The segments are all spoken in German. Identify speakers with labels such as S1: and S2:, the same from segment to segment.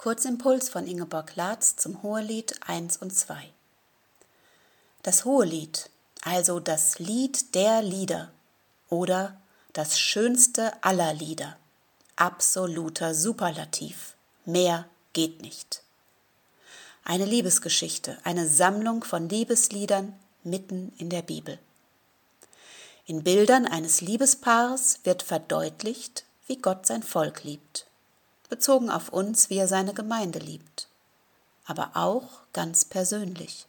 S1: Kurzimpuls von Ingeborg Latz zum Hohelied 1 und 2. Das Hohelied, also das Lied der Lieder oder das schönste aller Lieder, absoluter Superlativ, mehr geht nicht. Eine Liebesgeschichte, eine Sammlung von Liebesliedern mitten in der Bibel. In Bildern eines Liebespaars wird verdeutlicht, wie Gott sein Volk liebt, bezogen auf uns, wie er seine Gemeinde liebt, aber auch ganz persönlich,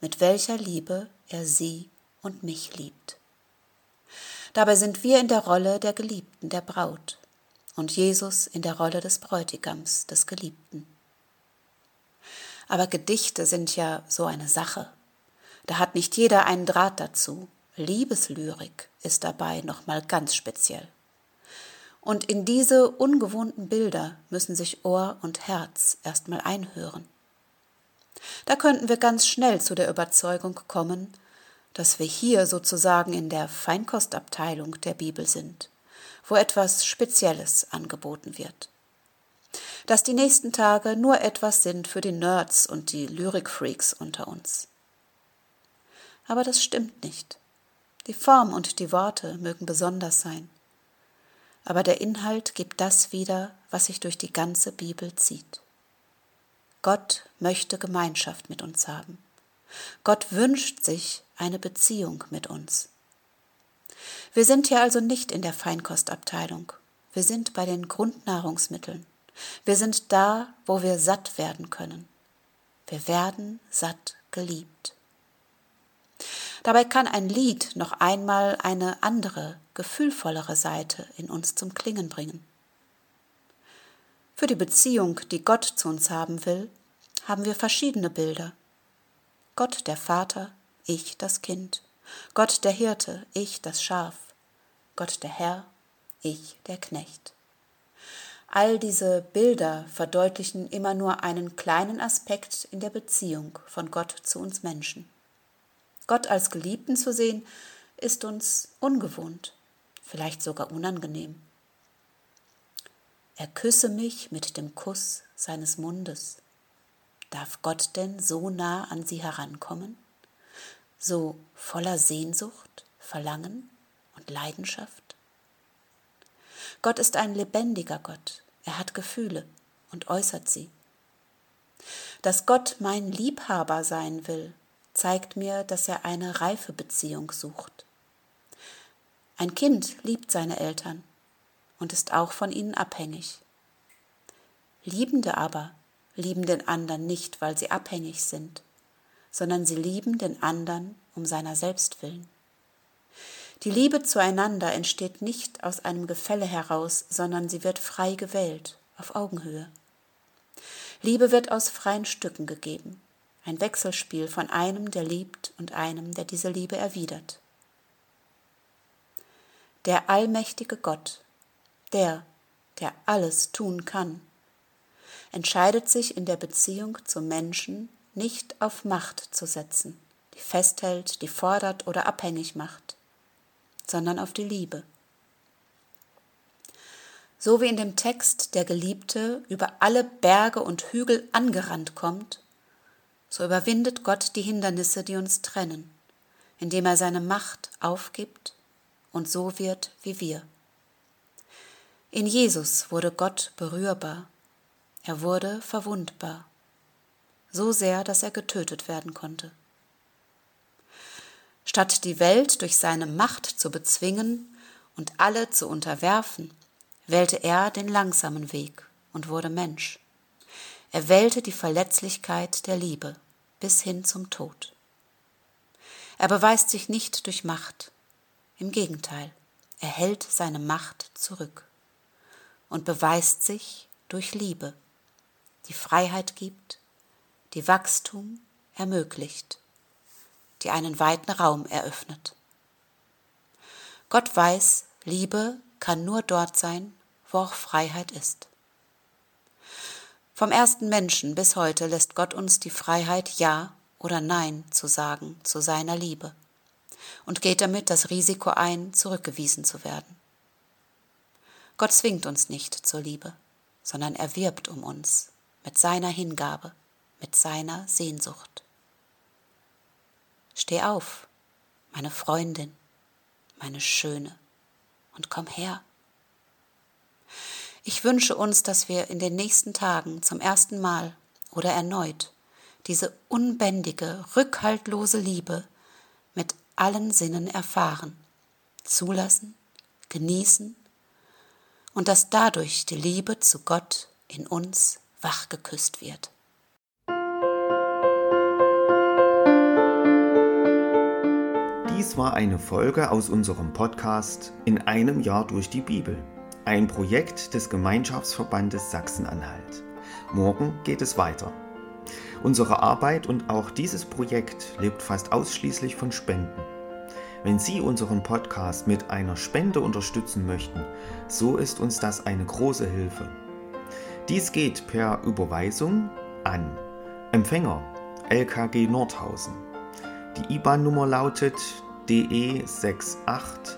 S1: mit welcher Liebe er sie und mich liebt. Dabei sind wir in der Rolle der Geliebten, der Braut, und Jesus in der Rolle des Bräutigams, des Geliebten. Aber Gedichte sind ja so eine Sache. Da hat nicht jeder einen Draht dazu. Liebeslyrik ist dabei nochmal ganz speziell. Und in diese ungewohnten Bilder müssen sich Ohr und Herz erstmal einhören. Da könnten wir ganz schnell zu der Überzeugung kommen, dass wir hier sozusagen in der Feinkostabteilung der Bibel sind, wo etwas Spezielles angeboten wird dass die nächsten Tage nur etwas sind für die Nerds und die Lyrikfreaks unter uns. Aber das stimmt nicht. Die Form und die Worte mögen besonders sein. Aber der Inhalt gibt das wieder, was sich durch die ganze Bibel zieht. Gott möchte Gemeinschaft mit uns haben. Gott wünscht sich eine Beziehung mit uns. Wir sind hier also nicht in der Feinkostabteilung. Wir sind bei den Grundnahrungsmitteln. Wir sind da, wo wir satt werden können. Wir werden satt geliebt. Dabei kann ein Lied noch einmal eine andere, gefühlvollere Seite in uns zum Klingen bringen. Für die Beziehung, die Gott zu uns haben will, haben wir verschiedene Bilder. Gott der Vater, ich das Kind. Gott der Hirte, ich das Schaf. Gott der Herr, ich der Knecht. All diese Bilder verdeutlichen immer nur einen kleinen Aspekt in der Beziehung von Gott zu uns Menschen. Gott als Geliebten zu sehen, ist uns ungewohnt, vielleicht sogar unangenehm. Er küsse mich mit dem Kuss seines Mundes. Darf Gott denn so nah an sie herankommen? So voller Sehnsucht, Verlangen und Leidenschaft? Gott ist ein lebendiger Gott. Er hat Gefühle und äußert sie. Dass Gott mein Liebhaber sein will, zeigt mir, dass er eine reife Beziehung sucht. Ein Kind liebt seine Eltern und ist auch von ihnen abhängig. Liebende aber lieben den anderen nicht, weil sie abhängig sind, sondern sie lieben den anderen um seiner selbst willen. Die Liebe zueinander entsteht nicht aus einem Gefälle heraus, sondern sie wird frei gewählt, auf Augenhöhe. Liebe wird aus freien Stücken gegeben, ein Wechselspiel von einem, der liebt, und einem, der diese Liebe erwidert. Der allmächtige Gott, der, der alles tun kann, entscheidet sich in der Beziehung zum Menschen nicht auf Macht zu setzen, die festhält, die fordert oder abhängig macht sondern auf die Liebe. So wie in dem Text der Geliebte über alle Berge und Hügel angerannt kommt, so überwindet Gott die Hindernisse, die uns trennen, indem er seine Macht aufgibt und so wird wie wir. In Jesus wurde Gott berührbar, er wurde verwundbar, so sehr, dass er getötet werden konnte. Statt die Welt durch seine Macht zu bezwingen und alle zu unterwerfen, wählte er den langsamen Weg und wurde Mensch. Er wählte die Verletzlichkeit der Liebe bis hin zum Tod. Er beweist sich nicht durch Macht, im Gegenteil, er hält seine Macht zurück und beweist sich durch Liebe, die Freiheit gibt, die Wachstum ermöglicht die einen weiten Raum eröffnet. Gott weiß, Liebe kann nur dort sein, wo auch Freiheit ist. Vom ersten Menschen bis heute lässt Gott uns die Freiheit Ja oder Nein zu sagen zu seiner Liebe und geht damit das Risiko ein, zurückgewiesen zu werden. Gott zwingt uns nicht zur Liebe, sondern er wirbt um uns, mit seiner Hingabe, mit seiner Sehnsucht. Steh auf, meine Freundin, meine Schöne, und komm her. Ich wünsche uns, dass wir in den nächsten Tagen zum ersten Mal oder erneut diese unbändige, rückhaltlose Liebe mit allen Sinnen erfahren, zulassen, genießen und dass dadurch die Liebe zu Gott in uns wachgeküsst wird.
S2: Dies war eine Folge aus unserem Podcast In einem Jahr durch die Bibel, ein Projekt des Gemeinschaftsverbandes Sachsen-Anhalt. Morgen geht es weiter. Unsere Arbeit und auch dieses Projekt lebt fast ausschließlich von Spenden. Wenn Sie unseren Podcast mit einer Spende unterstützen möchten, so ist uns das eine große Hilfe. Dies geht per Überweisung an Empfänger LKG Nordhausen. Die IBAN-Nummer lautet DE 68